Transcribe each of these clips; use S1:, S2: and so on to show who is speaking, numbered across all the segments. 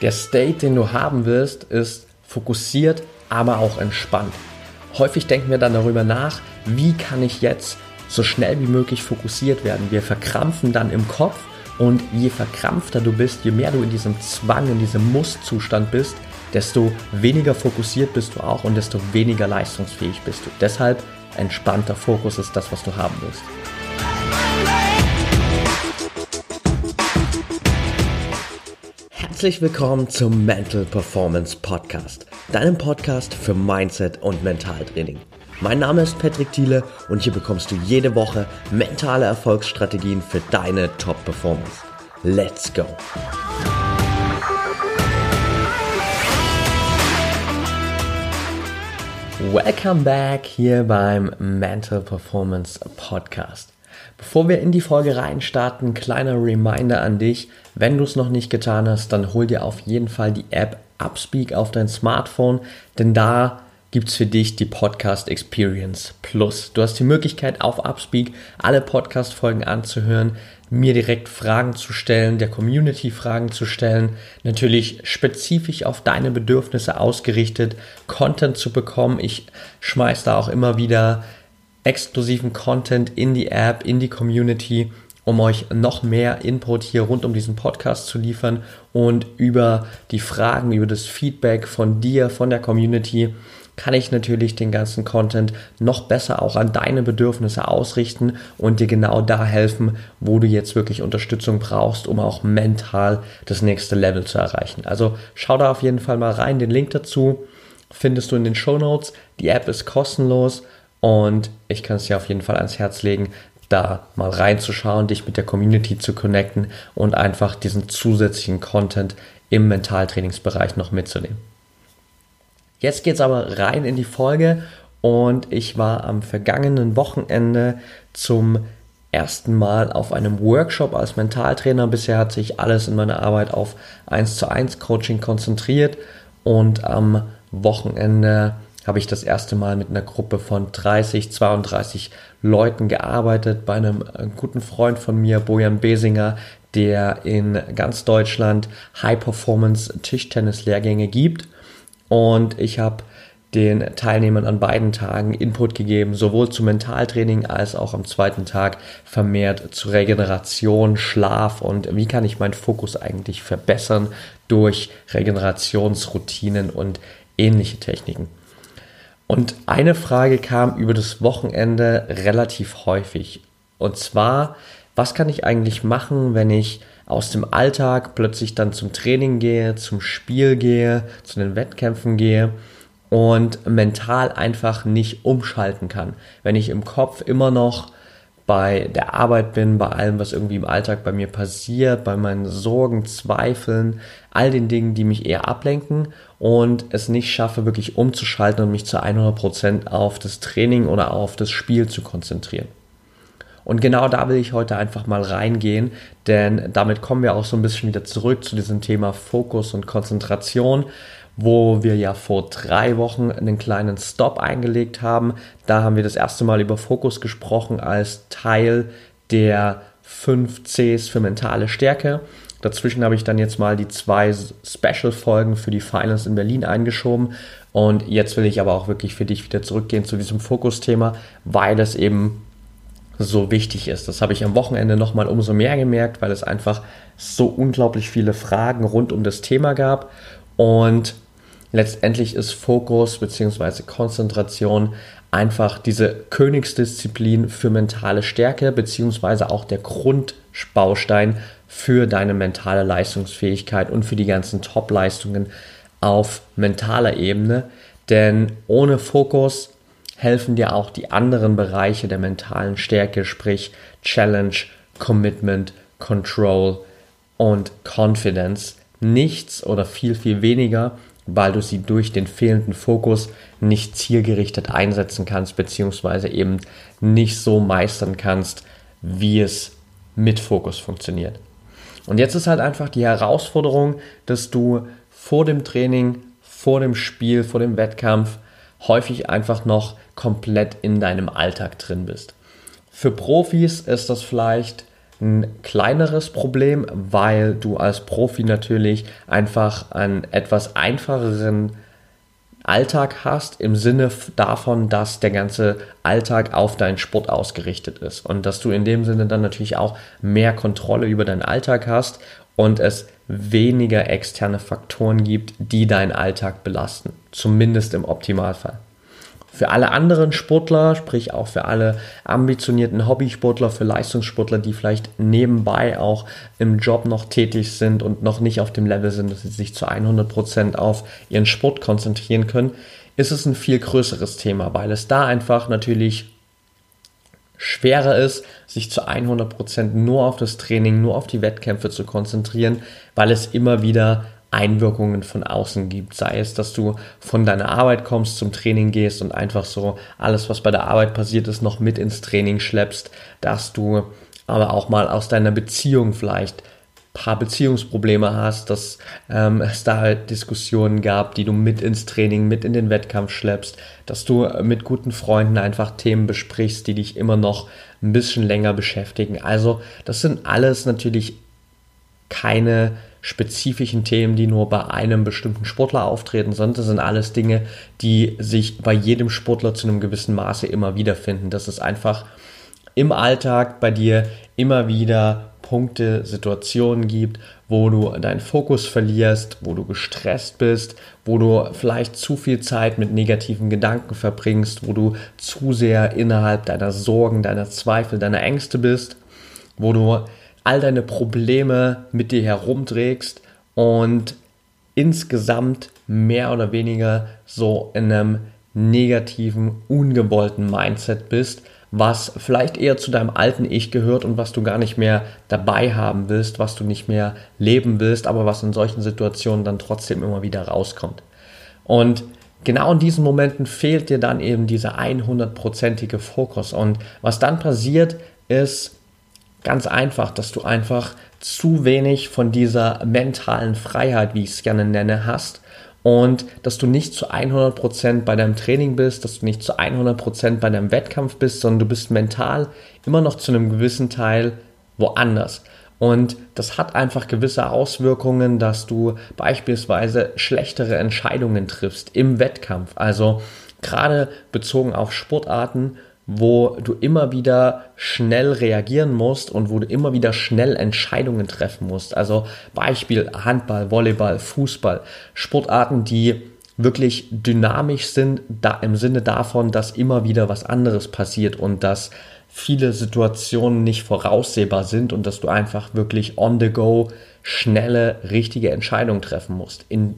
S1: Der State, den du haben willst, ist fokussiert, aber auch entspannt. Häufig denken wir dann darüber nach, wie kann ich jetzt so schnell wie möglich fokussiert werden. Wir verkrampfen dann im Kopf und je verkrampfter du bist, je mehr du in diesem Zwang, in diesem Muss-Zustand bist, desto weniger fokussiert bist du auch und desto weniger leistungsfähig bist du. Deshalb entspannter Fokus ist das, was du haben willst. Herzlich willkommen zum Mental Performance Podcast, deinem Podcast für Mindset und Mentaltraining. Mein Name ist Patrick Thiele und hier bekommst du jede Woche mentale Erfolgsstrategien für deine Top-Performance. Let's go! Welcome back hier beim Mental Performance Podcast. Bevor wir in die Folge reinstarten, kleiner Reminder an dich. Wenn du es noch nicht getan hast, dann hol dir auf jeden Fall die App Upspeak auf dein Smartphone, denn da gibt es für dich die Podcast Experience Plus. Du hast die Möglichkeit, auf Upspeak alle Podcast-Folgen anzuhören, mir direkt Fragen zu stellen, der Community Fragen zu stellen, natürlich spezifisch auf deine Bedürfnisse ausgerichtet, Content zu bekommen. Ich schmeiß da auch immer wieder exklusiven Content in die App, in die Community, um euch noch mehr Input hier rund um diesen Podcast zu liefern und über die Fragen, über das Feedback von dir, von der Community kann ich natürlich den ganzen Content noch besser auch an deine Bedürfnisse ausrichten und dir genau da helfen, wo du jetzt wirklich Unterstützung brauchst, um auch mental das nächste Level zu erreichen. Also schau da auf jeden Fall mal rein. Den Link dazu findest du in den Show Notes. Die App ist kostenlos und ich kann es dir auf jeden Fall ans Herz legen, da mal reinzuschauen, dich mit der Community zu connecten und einfach diesen zusätzlichen Content im Mentaltrainingsbereich noch mitzunehmen. Jetzt geht es aber rein in die Folge und ich war am vergangenen Wochenende zum ersten Mal auf einem Workshop als Mentaltrainer. Bisher hat sich alles in meiner Arbeit auf 1 zu 1 Coaching konzentriert und am Wochenende habe ich das erste Mal mit einer Gruppe von 30, 32 Leuten gearbeitet, bei einem äh, guten Freund von mir, Bojan Besinger, der in ganz Deutschland High-Performance-Tischtennis-Lehrgänge gibt. Und ich habe den Teilnehmern an beiden Tagen Input gegeben, sowohl zum Mentaltraining als auch am zweiten Tag vermehrt zu Regeneration, Schlaf und wie kann ich meinen Fokus eigentlich verbessern durch Regenerationsroutinen und ähnliche Techniken. Und eine Frage kam über das Wochenende relativ häufig. Und zwar, was kann ich eigentlich machen, wenn ich aus dem Alltag plötzlich dann zum Training gehe, zum Spiel gehe, zu den Wettkämpfen gehe und mental einfach nicht umschalten kann. Wenn ich im Kopf immer noch bei der Arbeit bin, bei allem, was irgendwie im Alltag bei mir passiert, bei meinen Sorgen, Zweifeln, all den Dingen, die mich eher ablenken und es nicht schaffe, wirklich umzuschalten und mich zu 100% auf das Training oder auf das Spiel zu konzentrieren. Und genau da will ich heute einfach mal reingehen, denn damit kommen wir auch so ein bisschen wieder zurück zu diesem Thema Fokus und Konzentration wo wir ja vor drei Wochen einen kleinen Stop eingelegt haben. Da haben wir das erste Mal über Fokus gesprochen als Teil der 5 Cs für mentale Stärke. Dazwischen habe ich dann jetzt mal die zwei Special-Folgen für die Finals in Berlin eingeschoben. Und jetzt will ich aber auch wirklich für dich wieder zurückgehen zu diesem Fokusthema, weil es eben so wichtig ist. Das habe ich am Wochenende nochmal umso mehr gemerkt, weil es einfach so unglaublich viele Fragen rund um das Thema gab. Und letztendlich ist Fokus bzw. Konzentration einfach diese Königsdisziplin für mentale Stärke bzw. auch der Grundbaustein für deine mentale Leistungsfähigkeit und für die ganzen Top-Leistungen auf mentaler Ebene. Denn ohne Fokus helfen dir auch die anderen Bereiche der mentalen Stärke, sprich Challenge, Commitment, Control und Confidence nichts oder viel, viel weniger, weil du sie durch den fehlenden Fokus nicht zielgerichtet einsetzen kannst, beziehungsweise eben nicht so meistern kannst, wie es mit Fokus funktioniert. Und jetzt ist halt einfach die Herausforderung, dass du vor dem Training, vor dem Spiel, vor dem Wettkampf häufig einfach noch komplett in deinem Alltag drin bist. Für Profis ist das vielleicht ein kleineres Problem, weil du als Profi natürlich einfach einen etwas einfacheren Alltag hast, im Sinne davon, dass der ganze Alltag auf deinen Sport ausgerichtet ist und dass du in dem Sinne dann natürlich auch mehr Kontrolle über deinen Alltag hast und es weniger externe Faktoren gibt, die deinen Alltag belasten, zumindest im Optimalfall. Für alle anderen Sportler, sprich auch für alle ambitionierten Hobbysportler, für Leistungssportler, die vielleicht nebenbei auch im Job noch tätig sind und noch nicht auf dem Level sind, dass sie sich zu 100 Prozent auf ihren Sport konzentrieren können, ist es ein viel größeres Thema, weil es da einfach natürlich schwerer ist, sich zu 100 Prozent nur auf das Training, nur auf die Wettkämpfe zu konzentrieren, weil es immer wieder Einwirkungen von außen gibt. Sei es, dass du von deiner Arbeit kommst, zum Training gehst und einfach so alles, was bei der Arbeit passiert ist, noch mit ins Training schleppst, dass du aber auch mal aus deiner Beziehung vielleicht paar Beziehungsprobleme hast, dass ähm, es da halt Diskussionen gab, die du mit ins Training, mit in den Wettkampf schleppst, dass du mit guten Freunden einfach Themen besprichst, die dich immer noch ein bisschen länger beschäftigen. Also das sind alles natürlich keine spezifischen Themen, die nur bei einem bestimmten Sportler auftreten, sondern das sind alles Dinge, die sich bei jedem Sportler zu einem gewissen Maße immer wiederfinden. Das ist einfach im Alltag bei dir immer wieder Punkte, Situationen gibt, wo du deinen Fokus verlierst, wo du gestresst bist, wo du vielleicht zu viel Zeit mit negativen Gedanken verbringst, wo du zu sehr innerhalb deiner Sorgen, deiner Zweifel, deiner Ängste bist, wo du all deine Probleme mit dir herumträgst und insgesamt mehr oder weniger so in einem negativen, ungewollten Mindset bist, was vielleicht eher zu deinem alten Ich gehört und was du gar nicht mehr dabei haben willst, was du nicht mehr leben willst, aber was in solchen Situationen dann trotzdem immer wieder rauskommt. Und genau in diesen Momenten fehlt dir dann eben dieser 100%ige Fokus. Und was dann passiert, ist, Ganz einfach, dass du einfach zu wenig von dieser mentalen Freiheit, wie ich es gerne nenne, hast und dass du nicht zu 100% bei deinem Training bist, dass du nicht zu 100% bei deinem Wettkampf bist, sondern du bist mental immer noch zu einem gewissen Teil woanders. Und das hat einfach gewisse Auswirkungen, dass du beispielsweise schlechtere Entscheidungen triffst im Wettkampf. Also gerade bezogen auf Sportarten, wo du immer wieder schnell reagieren musst und wo du immer wieder schnell Entscheidungen treffen musst. Also Beispiel Handball, Volleyball, Fußball, Sportarten, die wirklich dynamisch sind, da im Sinne davon, dass immer wieder was anderes passiert und dass viele Situationen nicht voraussehbar sind und dass du einfach wirklich on the go schnelle, richtige Entscheidungen treffen musst. In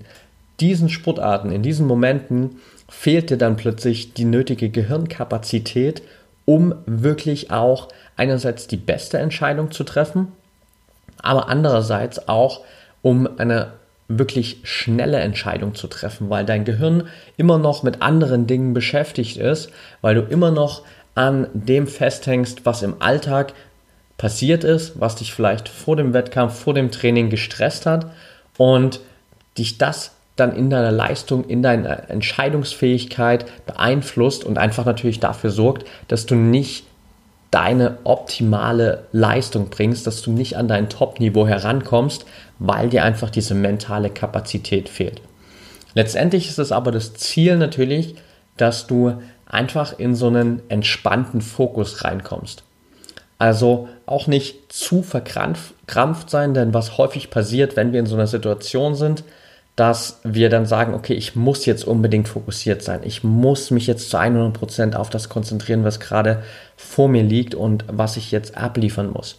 S1: diesen Sportarten, in diesen Momenten fehlt dir dann plötzlich die nötige Gehirnkapazität, um wirklich auch einerseits die beste Entscheidung zu treffen, aber andererseits auch um eine wirklich schnelle Entscheidung zu treffen, weil dein Gehirn immer noch mit anderen Dingen beschäftigt ist, weil du immer noch an dem festhängst, was im Alltag passiert ist, was dich vielleicht vor dem Wettkampf, vor dem Training gestresst hat und dich das dann in deiner Leistung, in deiner Entscheidungsfähigkeit beeinflusst und einfach natürlich dafür sorgt, dass du nicht deine optimale Leistung bringst, dass du nicht an dein Top-Niveau herankommst, weil dir einfach diese mentale Kapazität fehlt. Letztendlich ist es aber das Ziel natürlich, dass du einfach in so einen entspannten Fokus reinkommst. Also auch nicht zu verkrampft sein, denn was häufig passiert, wenn wir in so einer Situation sind, dass wir dann sagen, okay, ich muss jetzt unbedingt fokussiert sein. Ich muss mich jetzt zu 100% auf das konzentrieren, was gerade vor mir liegt und was ich jetzt abliefern muss.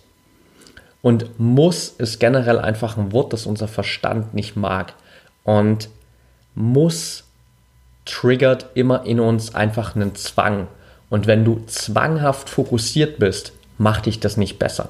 S1: Und muss ist generell einfach ein Wort, das unser Verstand nicht mag. Und muss triggert immer in uns einfach einen Zwang. Und wenn du zwanghaft fokussiert bist, macht dich das nicht besser.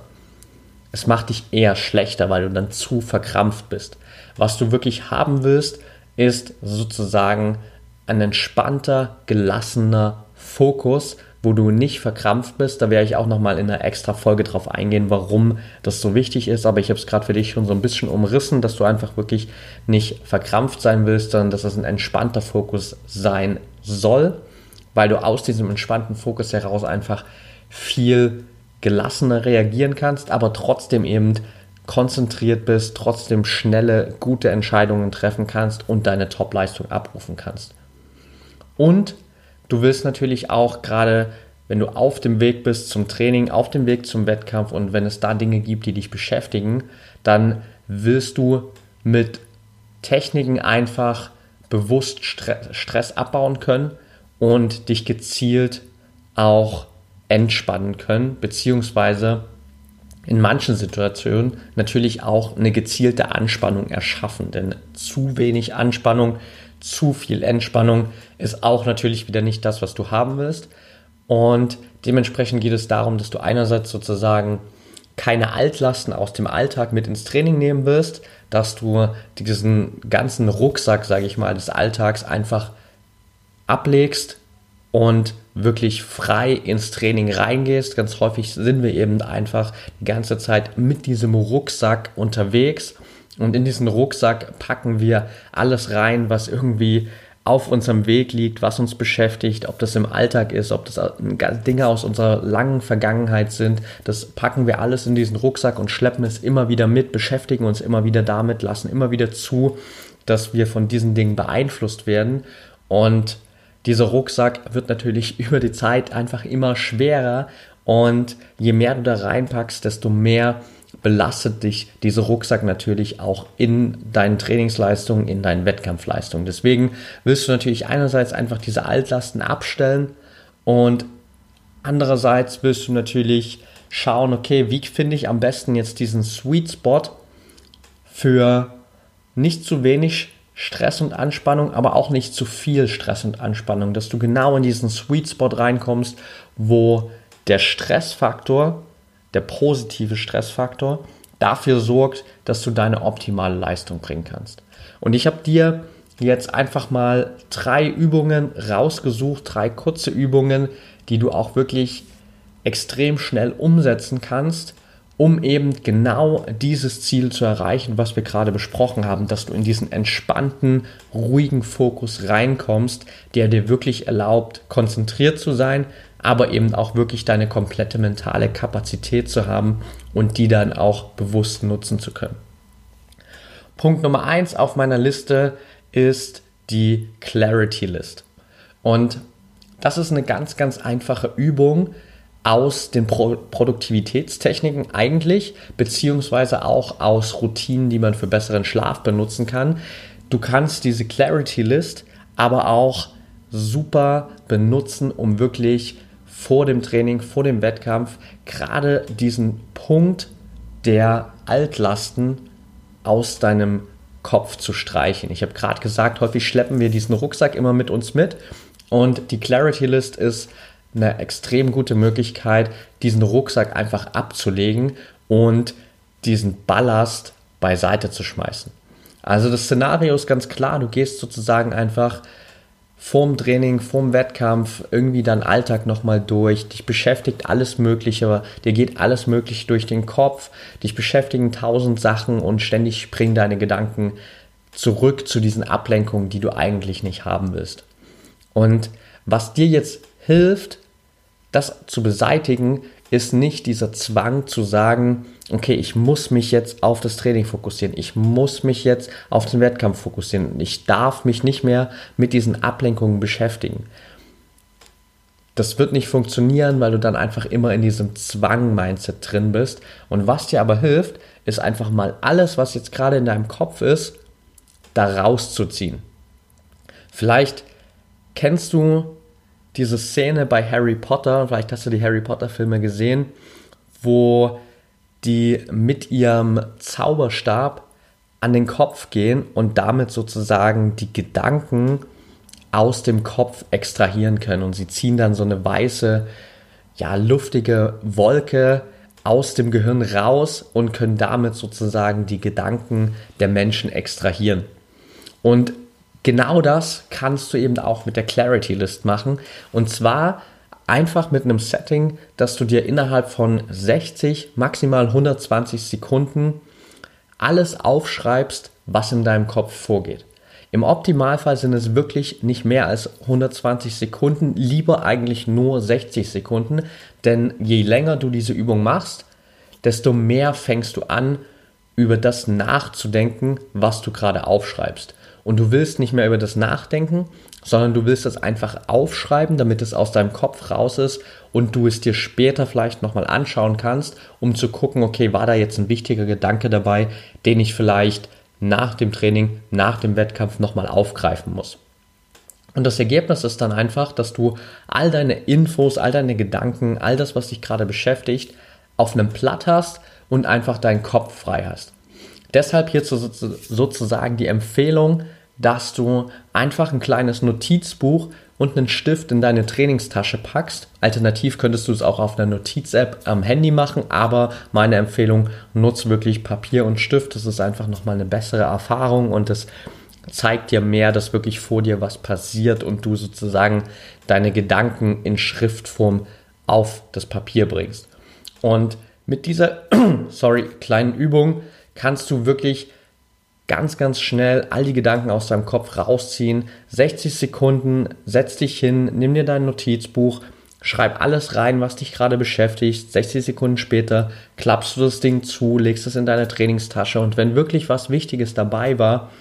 S1: Es macht dich eher schlechter, weil du dann zu verkrampft bist. Was du wirklich haben willst, ist sozusagen ein entspannter, gelassener Fokus, wo du nicht verkrampft bist. Da werde ich auch nochmal in einer extra Folge drauf eingehen, warum das so wichtig ist. Aber ich habe es gerade für dich schon so ein bisschen umrissen, dass du einfach wirklich nicht verkrampft sein willst, sondern dass es ein entspannter Fokus sein soll, weil du aus diesem entspannten Fokus heraus einfach viel gelassener reagieren kannst, aber trotzdem eben konzentriert bist, trotzdem schnelle, gute Entscheidungen treffen kannst und deine Topleistung abrufen kannst. Und du willst natürlich auch gerade, wenn du auf dem Weg bist zum Training, auf dem Weg zum Wettkampf und wenn es da Dinge gibt, die dich beschäftigen, dann willst du mit Techniken einfach bewusst Stress abbauen können und dich gezielt auch entspannen können, beziehungsweise in manchen Situationen natürlich auch eine gezielte Anspannung erschaffen. Denn zu wenig Anspannung, zu viel Entspannung ist auch natürlich wieder nicht das, was du haben willst. Und dementsprechend geht es darum, dass du einerseits sozusagen keine Altlasten aus dem Alltag mit ins Training nehmen wirst, dass du diesen ganzen Rucksack, sage ich mal, des Alltags einfach ablegst und wirklich frei ins Training reingehst. Ganz häufig sind wir eben einfach die ganze Zeit mit diesem Rucksack unterwegs und in diesen Rucksack packen wir alles rein, was irgendwie auf unserem Weg liegt, was uns beschäftigt, ob das im Alltag ist, ob das Dinge aus unserer langen Vergangenheit sind. Das packen wir alles in diesen Rucksack und schleppen es immer wieder mit, beschäftigen uns immer wieder damit, lassen immer wieder zu, dass wir von diesen Dingen beeinflusst werden und dieser Rucksack wird natürlich über die Zeit einfach immer schwerer und je mehr du da reinpackst, desto mehr belastet dich dieser Rucksack natürlich auch in deinen Trainingsleistungen, in deinen Wettkampfleistungen. Deswegen willst du natürlich einerseits einfach diese Altlasten abstellen und andererseits willst du natürlich schauen, okay, wie finde ich am besten jetzt diesen Sweet Spot für nicht zu wenig Stress und Anspannung, aber auch nicht zu viel Stress und Anspannung, dass du genau in diesen Sweet Spot reinkommst, wo der Stressfaktor, der positive Stressfaktor, dafür sorgt, dass du deine optimale Leistung bringen kannst. Und ich habe dir jetzt einfach mal drei Übungen rausgesucht, drei kurze Übungen, die du auch wirklich extrem schnell umsetzen kannst, um eben genau dieses Ziel zu erreichen, was wir gerade besprochen haben, dass du in diesen entspannten, ruhigen Fokus reinkommst, der dir wirklich erlaubt, konzentriert zu sein, aber eben auch wirklich deine komplette mentale Kapazität zu haben und die dann auch bewusst nutzen zu können. Punkt Nummer eins auf meiner Liste ist die Clarity List. Und das ist eine ganz, ganz einfache Übung, aus den Pro Produktivitätstechniken eigentlich, beziehungsweise auch aus Routinen, die man für besseren Schlaf benutzen kann. Du kannst diese Clarity List aber auch super benutzen, um wirklich vor dem Training, vor dem Wettkampf gerade diesen Punkt der Altlasten aus deinem Kopf zu streichen. Ich habe gerade gesagt, häufig schleppen wir diesen Rucksack immer mit uns mit und die Clarity List ist eine extrem gute Möglichkeit, diesen Rucksack einfach abzulegen und diesen Ballast beiseite zu schmeißen. Also das Szenario ist ganz klar, du gehst sozusagen einfach vorm Training, vorm Wettkampf irgendwie deinen Alltag nochmal durch, dich beschäftigt alles Mögliche, dir geht alles Mögliche durch den Kopf, dich beschäftigen tausend Sachen und ständig springen deine Gedanken zurück zu diesen Ablenkungen, die du eigentlich nicht haben willst. Und was dir jetzt hilft, das zu beseitigen, ist nicht dieser Zwang zu sagen, okay, ich muss mich jetzt auf das Training fokussieren, ich muss mich jetzt auf den Wettkampf fokussieren, ich darf mich nicht mehr mit diesen Ablenkungen beschäftigen. Das wird nicht funktionieren, weil du dann einfach immer in diesem Zwang-Mindset drin bist. Und was dir aber hilft, ist einfach mal alles, was jetzt gerade in deinem Kopf ist, da rauszuziehen. Vielleicht kennst du diese Szene bei Harry Potter, vielleicht hast du die Harry Potter Filme gesehen, wo die mit ihrem Zauberstab an den Kopf gehen und damit sozusagen die Gedanken aus dem Kopf extrahieren können. Und sie ziehen dann so eine weiße, ja, luftige Wolke aus dem Gehirn raus und können damit sozusagen die Gedanken der Menschen extrahieren. Und genau das kannst du eben auch mit der Clarity List machen. Und zwar einfach mit einem Setting, dass du dir innerhalb von 60, maximal 120 Sekunden alles aufschreibst, was in deinem Kopf vorgeht. Im Optimalfall sind es wirklich nicht mehr als 120 Sekunden, lieber eigentlich nur 60 Sekunden, denn je länger du diese Übung machst, desto mehr fängst du an, über das nachzudenken, was du gerade aufschreibst. Und du willst nicht mehr über das nachdenken, sondern du willst es einfach aufschreiben, damit es aus deinem Kopf raus ist und du es dir später vielleicht nochmal anschauen kannst, um zu gucken, okay, war da jetzt ein wichtiger Gedanke dabei, den ich vielleicht nach dem Training, nach dem Wettkampf nochmal aufgreifen muss. Und das Ergebnis ist dann einfach, dass du all deine Infos, all deine Gedanken, all das, was dich gerade beschäftigt, auf einem Blatt hast und einfach deinen Kopf frei hast. Deshalb hier sozusagen die Empfehlung, dass du einfach ein kleines Notizbuch und einen Stift in deine Trainingstasche packst. Alternativ könntest du es auch auf einer Notiz-App am Handy machen, aber meine Empfehlung, nutze wirklich Papier und Stift. Das ist einfach nochmal eine bessere Erfahrung und es zeigt dir mehr, dass wirklich vor dir was passiert und du sozusagen deine Gedanken in Schriftform auf das Papier bringst. Und mit dieser, sorry, kleinen Übung kannst du wirklich ganz, ganz schnell all die Gedanken aus deinem Kopf rausziehen. 60 Sekunden, setz dich hin, nimm dir dein Notizbuch, schreib alles rein, was dich gerade beschäftigt. 60 Sekunden später klappst du das Ding zu, legst es in deine Trainingstasche und wenn wirklich was Wichtiges dabei war,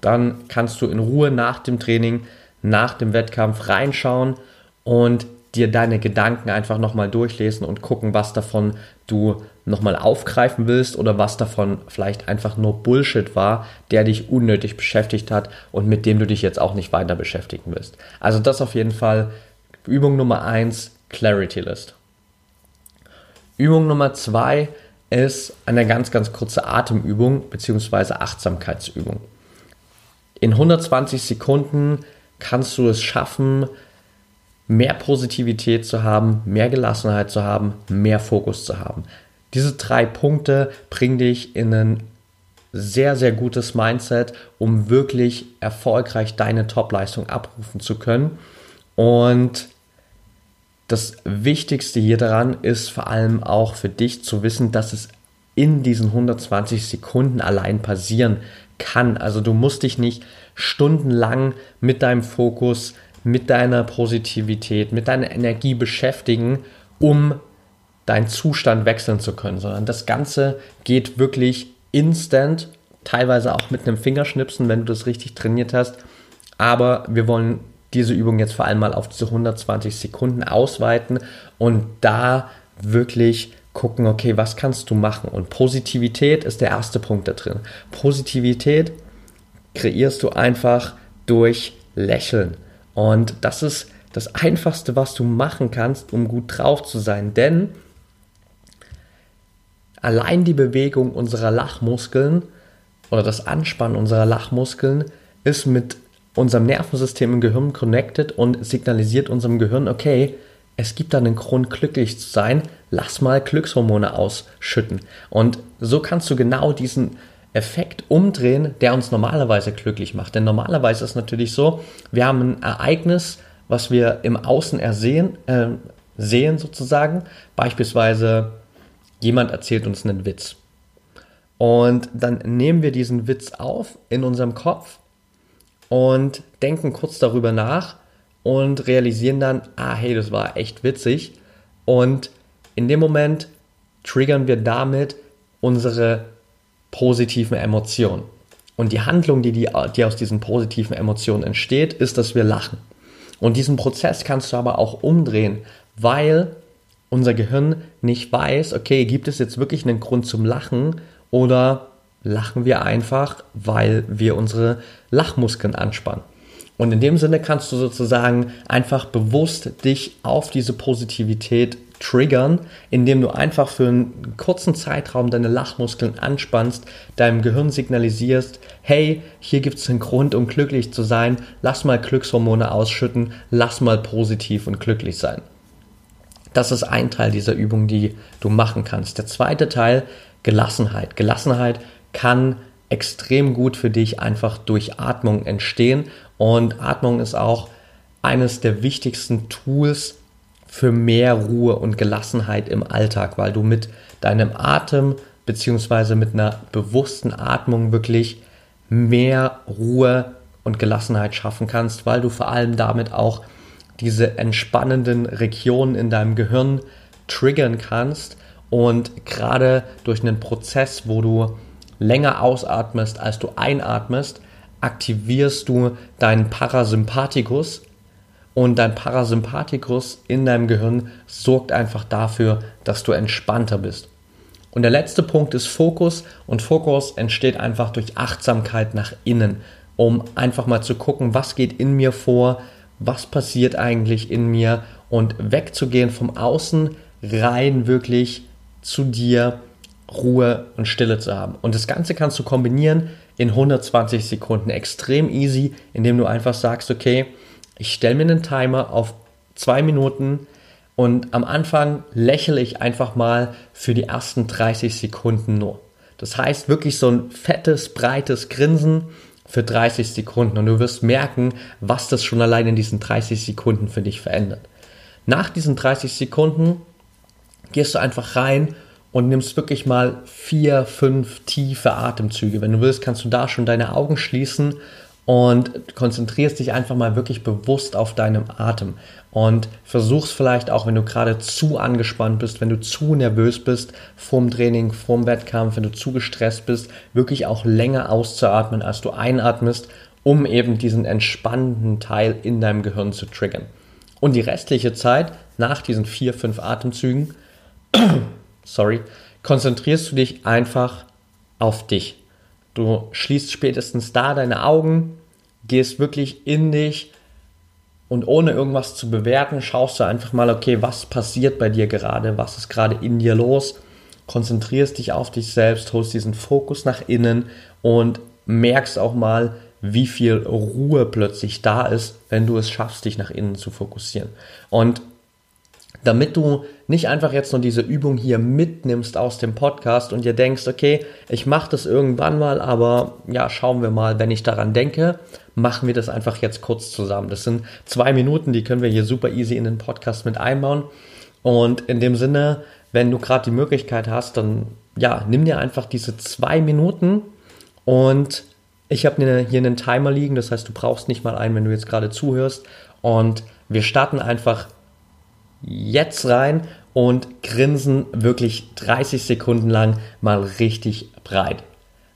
S1: dann kannst du in Ruhe nach dem Training, nach dem Wettkampf reinschauen und dir deine Gedanken einfach nochmal durchlesen und gucken, was davon du nochmal aufgreifen willst oder was davon vielleicht einfach nur Bullshit war, der dich unnötig beschäftigt hat und mit dem du dich jetzt auch nicht weiter beschäftigen willst. Also das auf jeden Fall Übung Nummer 1, Clarity List. Übung Nummer 2 ist eine ganz, ganz kurze Atemübung bzw. Achtsamkeitsübung. In 120 Sekunden kannst du es schaffen, mehr Positivität zu haben, mehr Gelassenheit zu haben, mehr Fokus zu haben. Diese drei Punkte bringen dich in ein sehr, sehr gutes Mindset, um wirklich erfolgreich deine Topleistung abrufen zu können. Und das Wichtigste hier daran ist vor allem auch für dich zu wissen, dass es in diesen 120 Sekunden allein passieren kann. Also du musst dich nicht stundenlang mit deinem Fokus, mit deiner Positivität, mit deiner Energie beschäftigen, um deinen Zustand wechseln zu können, sondern das Ganze geht wirklich instant, teilweise auch mit einem Fingerschnipsen, wenn du das richtig trainiert hast. Aber wir wollen diese Übung jetzt vor allem mal auf diese 120 Sekunden ausweiten und da wirklich gucken, okay, was kannst du machen? Und Positivität ist der erste Punkt da drin. Positivität kreierst du einfach durch Lächeln. Und das ist das Einfachste, was du machen kannst, um gut drauf zu sein. Denn allein die Bewegung unserer Lachmuskeln oder das Anspannen unserer Lachmuskeln ist mit unserem Nervensystem im Gehirn connected und signalisiert unserem Gehirn, okay, es gibt da einen Grund, glücklich zu sein, lass mal Glückshormone ausschütten. Und so kannst du genau diesen Effekt umdrehen, der uns normalerweise glücklich macht. Denn normalerweise ist es natürlich so, wir haben ein Ereignis, was wir im Außen ersehen, äh, sehen sozusagen, beispielsweise jemand erzählt uns einen Witz. Und dann nehmen wir diesen Witz auf in unserem Kopf und denken kurz darüber nach und realisieren dann, ah hey, das war echt witzig. Und in dem Moment triggern wir damit unsere positiven Emotionen. Und die Handlung, die, die, die aus diesen positiven Emotionen entsteht, ist, dass wir lachen. Und diesen Prozess kannst du aber auch umdrehen, weil unser Gehirn nicht weiß, okay, gibt es jetzt wirklich einen Grund zum Lachen oder lachen wir einfach, weil wir unsere Lachmuskeln anspannen. Und in dem Sinne kannst du sozusagen einfach bewusst dich auf diese Positivität triggern, indem du einfach für einen kurzen Zeitraum deine Lachmuskeln anspannst, deinem Gehirn signalisierst, hey, hier gibt es einen Grund, um glücklich zu sein, lass mal Glückshormone ausschütten, lass mal positiv und glücklich sein. Das ist ein Teil dieser Übung, die du machen kannst. Der zweite Teil, Gelassenheit. Gelassenheit kann extrem gut für dich einfach durch Atmung entstehen. Und Atmung ist auch eines der wichtigsten Tools für mehr Ruhe und Gelassenheit im Alltag, weil du mit deinem Atem bzw. mit einer bewussten Atmung wirklich mehr Ruhe und Gelassenheit schaffen kannst, weil du vor allem damit auch diese entspannenden Regionen in deinem Gehirn triggern kannst und gerade durch einen Prozess, wo du länger ausatmest, als du einatmest, aktivierst du deinen Parasympathikus und dein Parasympathikus in deinem Gehirn sorgt einfach dafür, dass du entspannter bist. Und der letzte Punkt ist Fokus und Fokus entsteht einfach durch Achtsamkeit nach innen, um einfach mal zu gucken, was geht in mir vor, was passiert eigentlich in mir und wegzugehen vom Außen rein wirklich zu dir Ruhe und Stille zu haben. Und das Ganze kannst du kombinieren in 120 Sekunden extrem easy, indem du einfach sagst, okay, ich stelle mir einen Timer auf zwei Minuten und am Anfang lächle ich einfach mal für die ersten 30 Sekunden nur. Das heißt wirklich so ein fettes, breites Grinsen für 30 Sekunden und du wirst merken, was das schon allein in diesen 30 Sekunden für dich verändert. Nach diesen 30 Sekunden gehst du einfach rein und nimmst wirklich mal vier, fünf tiefe Atemzüge. Wenn du willst, kannst du da schon deine Augen schließen und konzentrierst dich einfach mal wirklich bewusst auf deinem Atem und versuchst vielleicht auch, wenn du gerade zu angespannt bist, wenn du zu nervös bist vorm Training, vorm Wettkampf, wenn du zu gestresst bist, wirklich auch länger auszuatmen, als du einatmest, um eben diesen entspannenden Teil in deinem Gehirn zu triggern. Und die restliche Zeit nach diesen vier, fünf Atemzügen sorry, konzentrierst du dich einfach auf dich. Du schließt spätestens da deine Augen, gehst wirklich in dich und ohne irgendwas zu bewerten, schaust du einfach mal, okay, was passiert bei dir gerade, was ist gerade in dir los, konzentrierst dich auf dich selbst, holst diesen Fokus nach innen und merkst auch mal, wie viel Ruhe plötzlich da ist, wenn du es schaffst, dich nach innen zu fokussieren. Und damit du nicht einfach jetzt nur diese Übung hier mitnimmst aus dem Podcast und dir denkst, okay, ich mache das irgendwann mal, aber ja, schauen wir mal, wenn ich daran denke, machen wir das einfach jetzt kurz zusammen. Das sind zwei Minuten, die können wir hier super easy in den Podcast mit einbauen. Und in dem Sinne, wenn du gerade die Möglichkeit hast, dann ja, nimm dir einfach diese zwei Minuten und ich habe hier einen Timer liegen, das heißt, du brauchst nicht mal einen, wenn du jetzt gerade zuhörst. Und wir starten einfach jetzt rein und grinsen wirklich 30 Sekunden lang mal richtig breit.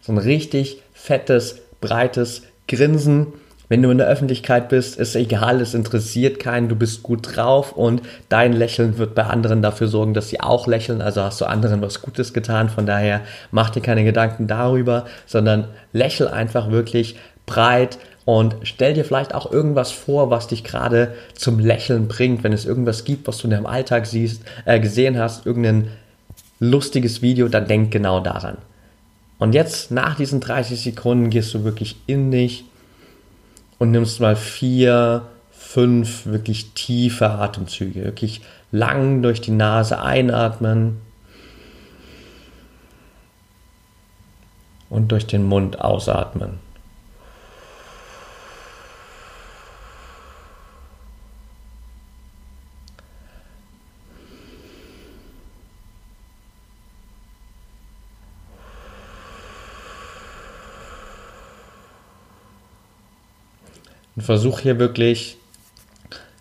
S1: So ein richtig fettes, breites Grinsen. Wenn du in der Öffentlichkeit bist, ist egal, es interessiert keinen, du bist gut drauf und dein Lächeln wird bei anderen dafür sorgen, dass sie auch lächeln, also hast du anderen was Gutes getan, von daher mach dir keine Gedanken darüber, sondern lächel einfach wirklich breit und stell dir vielleicht auch irgendwas vor, was dich gerade zum Lächeln bringt, wenn es irgendwas gibt, was du in deinem Alltag siehst, äh, gesehen hast, irgendein lustiges Video, dann denk genau daran. Und jetzt nach diesen 30 Sekunden gehst du wirklich in dich und nimmst mal vier, fünf wirklich tiefe Atemzüge, wirklich lang durch die Nase einatmen und durch den Mund ausatmen. Versuch hier wirklich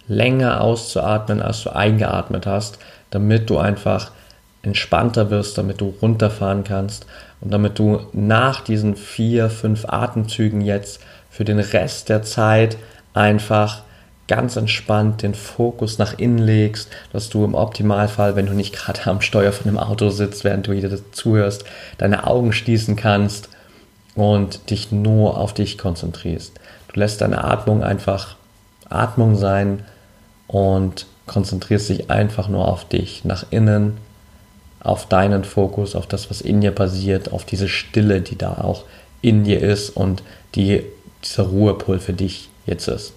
S1: länger auszuatmen, als du eingeatmet hast, damit du einfach entspannter wirst, damit du runterfahren kannst und damit du nach diesen vier, fünf Atemzügen jetzt für den Rest der Zeit einfach ganz entspannt den Fokus nach innen legst, dass du im Optimalfall, wenn du nicht gerade am Steuer von einem Auto sitzt, während du hier zuhörst, deine Augen schließen kannst und dich nur auf dich konzentrierst. Du lässt deine Atmung einfach Atmung sein und konzentrierst dich einfach nur auf dich, nach innen, auf deinen Fokus, auf das, was in dir passiert, auf diese Stille, die da auch in dir ist und die dieser Ruhepol für dich jetzt ist.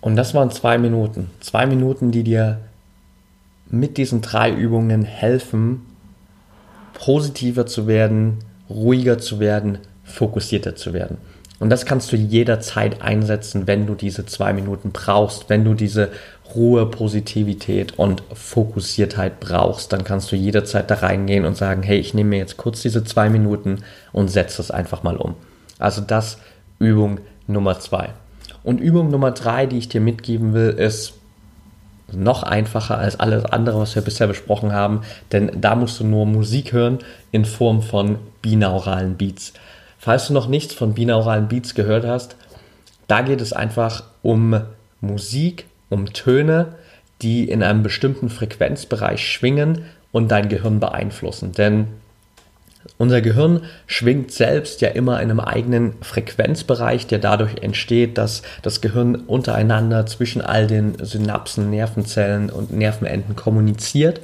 S1: Und das waren zwei Minuten. Zwei Minuten, die dir mit diesen drei Übungen helfen, positiver zu werden, ruhiger zu werden, fokussierter zu werden. Und das kannst du jederzeit einsetzen, wenn du diese zwei Minuten brauchst, wenn du diese Ruhe, Positivität und Fokussiertheit brauchst, dann kannst du jederzeit da reingehen und sagen, hey, ich nehme mir jetzt kurz diese zwei Minuten und setze das einfach mal um. Also das Übung Nummer zwei. Und Übung Nummer drei, die ich dir mitgeben will, ist noch einfacher als alles andere, was wir bisher besprochen haben, denn da musst du nur Musik hören in Form von binauralen Beats. Falls du noch nichts von binauralen Beats gehört hast, da geht es einfach um Musik, um Töne, die in einem bestimmten Frequenzbereich schwingen und dein Gehirn beeinflussen. Denn unser Gehirn schwingt selbst ja immer in einem eigenen Frequenzbereich, der dadurch entsteht, dass das Gehirn untereinander zwischen all den Synapsen, Nervenzellen und Nervenenden kommuniziert.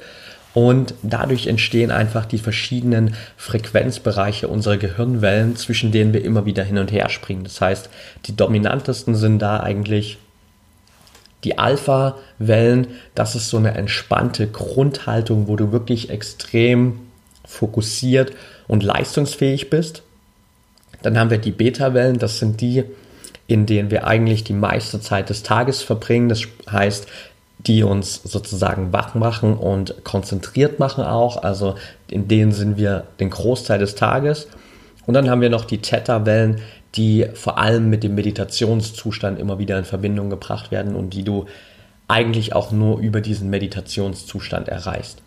S1: Und dadurch entstehen einfach die verschiedenen Frequenzbereiche unserer Gehirnwellen, zwischen denen wir immer wieder hin und her springen. Das heißt, die dominantesten sind da eigentlich die Alpha-Wellen. Das ist so eine entspannte Grundhaltung, wo du wirklich extrem fokussiert und leistungsfähig bist. Dann haben wir die Beta-Wellen, das sind die, in denen wir eigentlich die meiste Zeit des Tages verbringen. Das heißt, die uns sozusagen wach machen und konzentriert machen auch. Also in denen sind wir den Großteil des Tages. Und dann haben wir noch die Theta-Wellen, die vor allem mit dem Meditationszustand immer wieder in Verbindung gebracht werden und die du eigentlich auch nur über diesen Meditationszustand erreichst.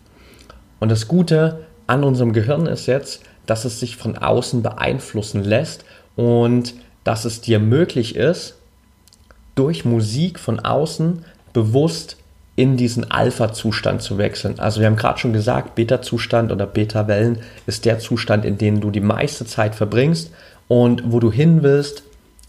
S1: Und das Gute an unserem Gehirn ist jetzt, dass es sich von außen beeinflussen lässt und dass es dir möglich ist, durch Musik von außen bewusst in diesen Alpha-Zustand zu wechseln. Also wir haben gerade schon gesagt, Beta-Zustand oder Beta-Wellen ist der Zustand, in dem du die meiste Zeit verbringst und wo du hin willst,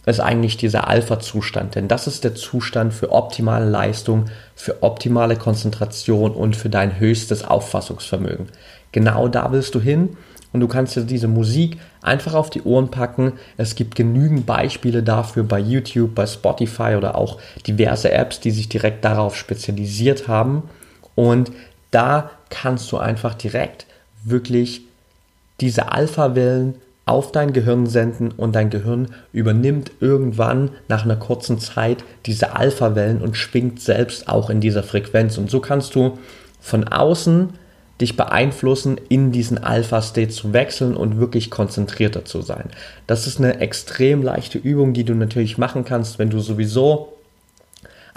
S1: ist eigentlich dieser Alpha-Zustand. Denn das ist der Zustand für optimale Leistung, für optimale Konzentration und für dein höchstes Auffassungsvermögen. Genau da willst du hin und du kannst dir diese Musik einfach auf die Ohren packen. Es gibt genügend Beispiele dafür bei YouTube, bei Spotify oder auch diverse Apps, die sich direkt darauf spezialisiert haben. Und da kannst du einfach direkt wirklich diese Alpha-Wellen auf dein Gehirn senden und dein Gehirn übernimmt irgendwann nach einer kurzen Zeit diese Alpha-Wellen und schwingt selbst auch in dieser Frequenz. Und so kannst du von außen dich beeinflussen, in diesen Alpha-State zu wechseln und wirklich konzentrierter zu sein. Das ist eine extrem leichte Übung, die du natürlich machen kannst, wenn du sowieso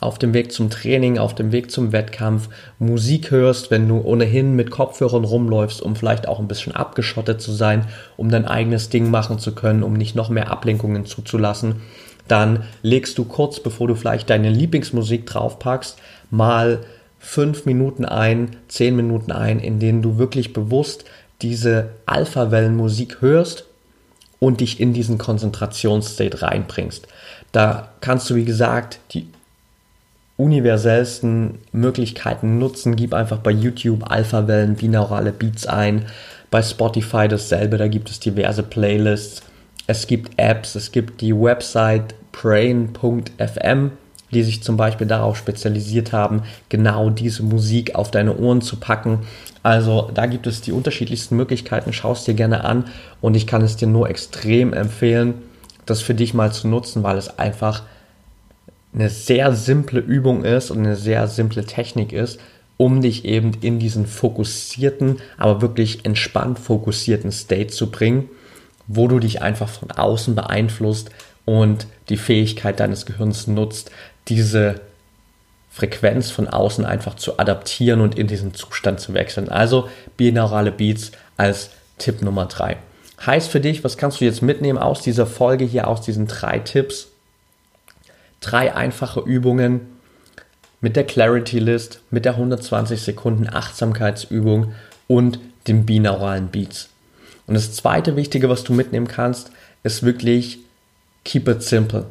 S1: auf dem Weg zum Training, auf dem Weg zum Wettkampf Musik hörst, wenn du ohnehin mit Kopfhörern rumläufst, um vielleicht auch ein bisschen abgeschottet zu sein, um dein eigenes Ding machen zu können, um nicht noch mehr Ablenkungen zuzulassen, dann legst du kurz bevor du vielleicht deine Lieblingsmusik draufpackst, mal fünf Minuten ein, zehn Minuten ein, in denen du wirklich bewusst diese Alpha-Wellen-Musik hörst und dich in diesen Konzentrationsstate reinbringst. Da kannst du, wie gesagt, die universellsten Möglichkeiten nutzen. Gib einfach bei YouTube Alpha-Wellen, binaurale Beats ein. Bei Spotify dasselbe, da gibt es diverse Playlists. Es gibt Apps, es gibt die Website brain.fm die sich zum Beispiel darauf spezialisiert haben, genau diese Musik auf deine Ohren zu packen. Also da gibt es die unterschiedlichsten Möglichkeiten, schau es dir gerne an und ich kann es dir nur extrem empfehlen, das für dich mal zu nutzen, weil es einfach eine sehr simple Übung ist und eine sehr simple Technik ist, um dich eben in diesen fokussierten, aber wirklich entspannt fokussierten State zu bringen, wo du dich einfach von außen beeinflusst und die Fähigkeit deines Gehirns nutzt, diese Frequenz von außen einfach zu adaptieren und in diesen Zustand zu wechseln. Also binaurale Beats als Tipp Nummer drei. Heißt für dich, was kannst du jetzt mitnehmen aus dieser Folge hier, aus diesen drei Tipps? Drei einfache Übungen mit der Clarity List, mit der 120 Sekunden Achtsamkeitsübung und den binauralen Beats. Und das zweite Wichtige, was du mitnehmen kannst, ist wirklich keep it simple.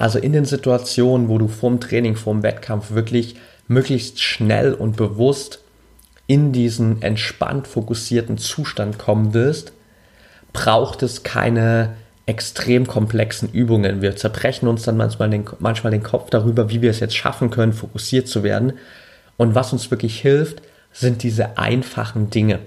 S1: Also in den Situationen, wo du vorm Training, vorm Wettkampf wirklich möglichst schnell und bewusst in diesen entspannt fokussierten Zustand kommen willst, braucht es keine extrem komplexen Übungen. Wir zerbrechen uns dann manchmal den, manchmal den Kopf darüber, wie wir es jetzt schaffen können, fokussiert zu werden. Und was uns wirklich hilft, sind diese einfachen Dinge.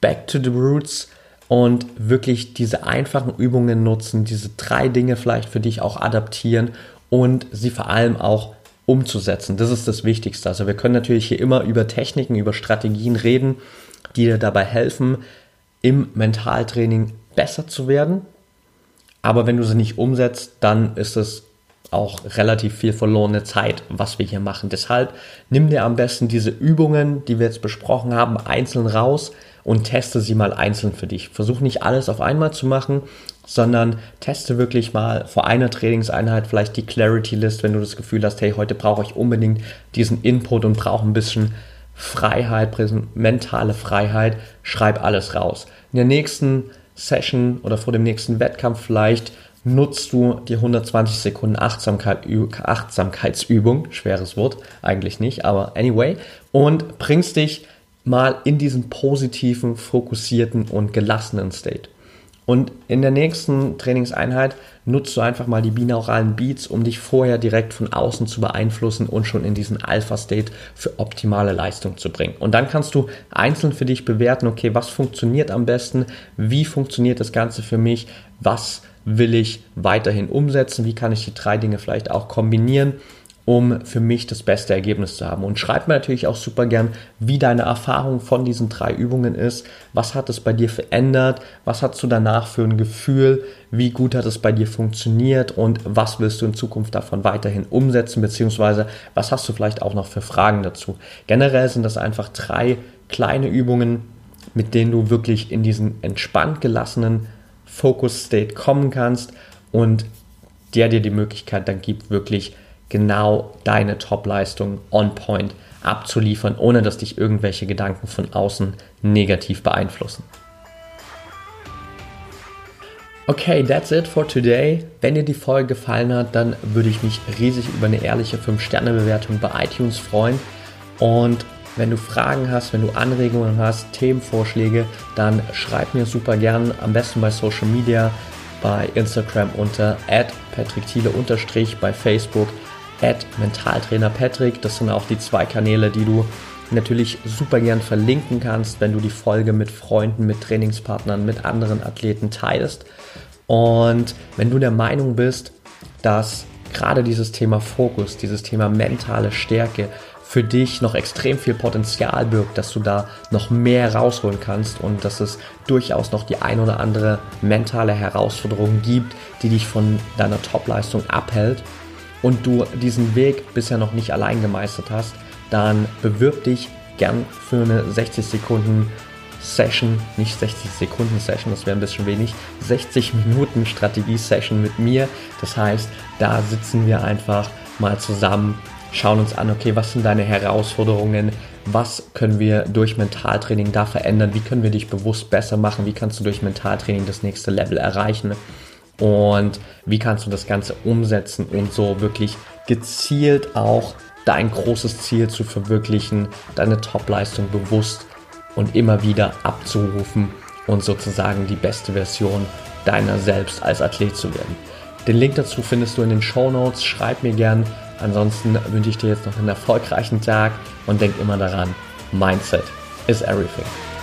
S1: Back to the roots, und wirklich diese einfachen Übungen nutzen, diese drei Dinge vielleicht für dich auch adaptieren und sie vor allem auch umzusetzen. Das ist das Wichtigste. Also wir können natürlich hier immer über Techniken, über Strategien reden, die dir dabei helfen, im Mentaltraining besser zu werden. Aber wenn du sie nicht umsetzt, dann ist es auch relativ viel verlorene Zeit, was wir hier machen. Deshalb nimm dir am besten diese Übungen, die wir jetzt besprochen haben, einzeln raus und teste sie mal einzeln für dich. Versuch nicht alles auf einmal zu machen, sondern teste wirklich mal vor einer Trainingseinheit vielleicht die Clarity List, wenn du das Gefühl hast, hey, heute brauche ich unbedingt diesen Input und brauche ein bisschen Freiheit, mentale Freiheit, schreib alles raus. In der nächsten Session oder vor dem nächsten Wettkampf vielleicht nutzt du die 120 Sekunden Achtsamkeit, Achtsamkeitsübung, schweres Wort, eigentlich nicht, aber anyway, und bringst dich mal in diesen positiven, fokussierten und gelassenen State. Und in der nächsten Trainingseinheit nutzt du einfach mal die binauralen Beats, um dich vorher direkt von außen zu beeinflussen und schon in diesen Alpha-State für optimale Leistung zu bringen. Und dann kannst du einzeln für dich bewerten, okay, was funktioniert am besten, wie funktioniert das Ganze für mich, was will ich weiterhin umsetzen, wie kann ich die drei Dinge vielleicht auch kombinieren um für mich das beste Ergebnis zu haben. Und schreib mir natürlich auch super gern, wie deine Erfahrung von diesen drei Übungen ist. Was hat es bei dir verändert? Was hast du danach für ein Gefühl? Wie gut hat es bei dir funktioniert? Und was willst du in Zukunft davon weiterhin umsetzen? Beziehungsweise was hast du vielleicht auch noch für Fragen dazu? Generell sind das einfach drei kleine Übungen, mit denen du wirklich in diesen entspannt gelassenen Focus State kommen kannst und der dir die Möglichkeit dann gibt, wirklich genau deine Top-Leistung on point abzuliefern, ohne dass dich irgendwelche Gedanken von außen negativ beeinflussen. Okay, that's it for today. Wenn dir die Folge gefallen hat, dann würde ich mich riesig über eine ehrliche 5-Sterne-Bewertung bei iTunes freuen. Und wenn du Fragen hast, wenn du Anregungen hast, Themenvorschläge, dann schreib mir super gern, am besten bei Social Media, bei Instagram unter patrickthiele bei Facebook Mentaltrainer Patrick. Das sind auch die zwei Kanäle, die du natürlich super gern verlinken kannst, wenn du die Folge mit Freunden, mit Trainingspartnern, mit anderen Athleten teilst. Und wenn du der Meinung bist, dass gerade dieses Thema Fokus, dieses Thema mentale Stärke für dich noch extrem viel Potenzial birgt, dass du da noch mehr rausholen kannst und dass es durchaus noch die ein oder andere mentale Herausforderung gibt, die dich von deiner Topleistung abhält, und du diesen Weg bisher noch nicht allein gemeistert hast, dann bewirb dich gern für eine 60 Sekunden Session, nicht 60 Sekunden Session, das wäre ein bisschen wenig, 60 Minuten Strategie Session mit mir. Das heißt, da sitzen wir einfach mal zusammen, schauen uns an, okay, was sind deine Herausforderungen, was können wir durch Mentaltraining da verändern, wie können wir dich bewusst besser machen, wie kannst du durch Mentaltraining das nächste Level erreichen und wie kannst du das Ganze umsetzen und so wirklich gezielt auch dein großes Ziel zu verwirklichen, deine Topleistung bewusst und immer wieder abzurufen und sozusagen die beste Version deiner selbst als Athlet zu werden. Den Link dazu findest du in den Show Notes. Schreib mir gern. Ansonsten wünsche ich dir jetzt noch einen erfolgreichen Tag und denk immer daran, Mindset is everything.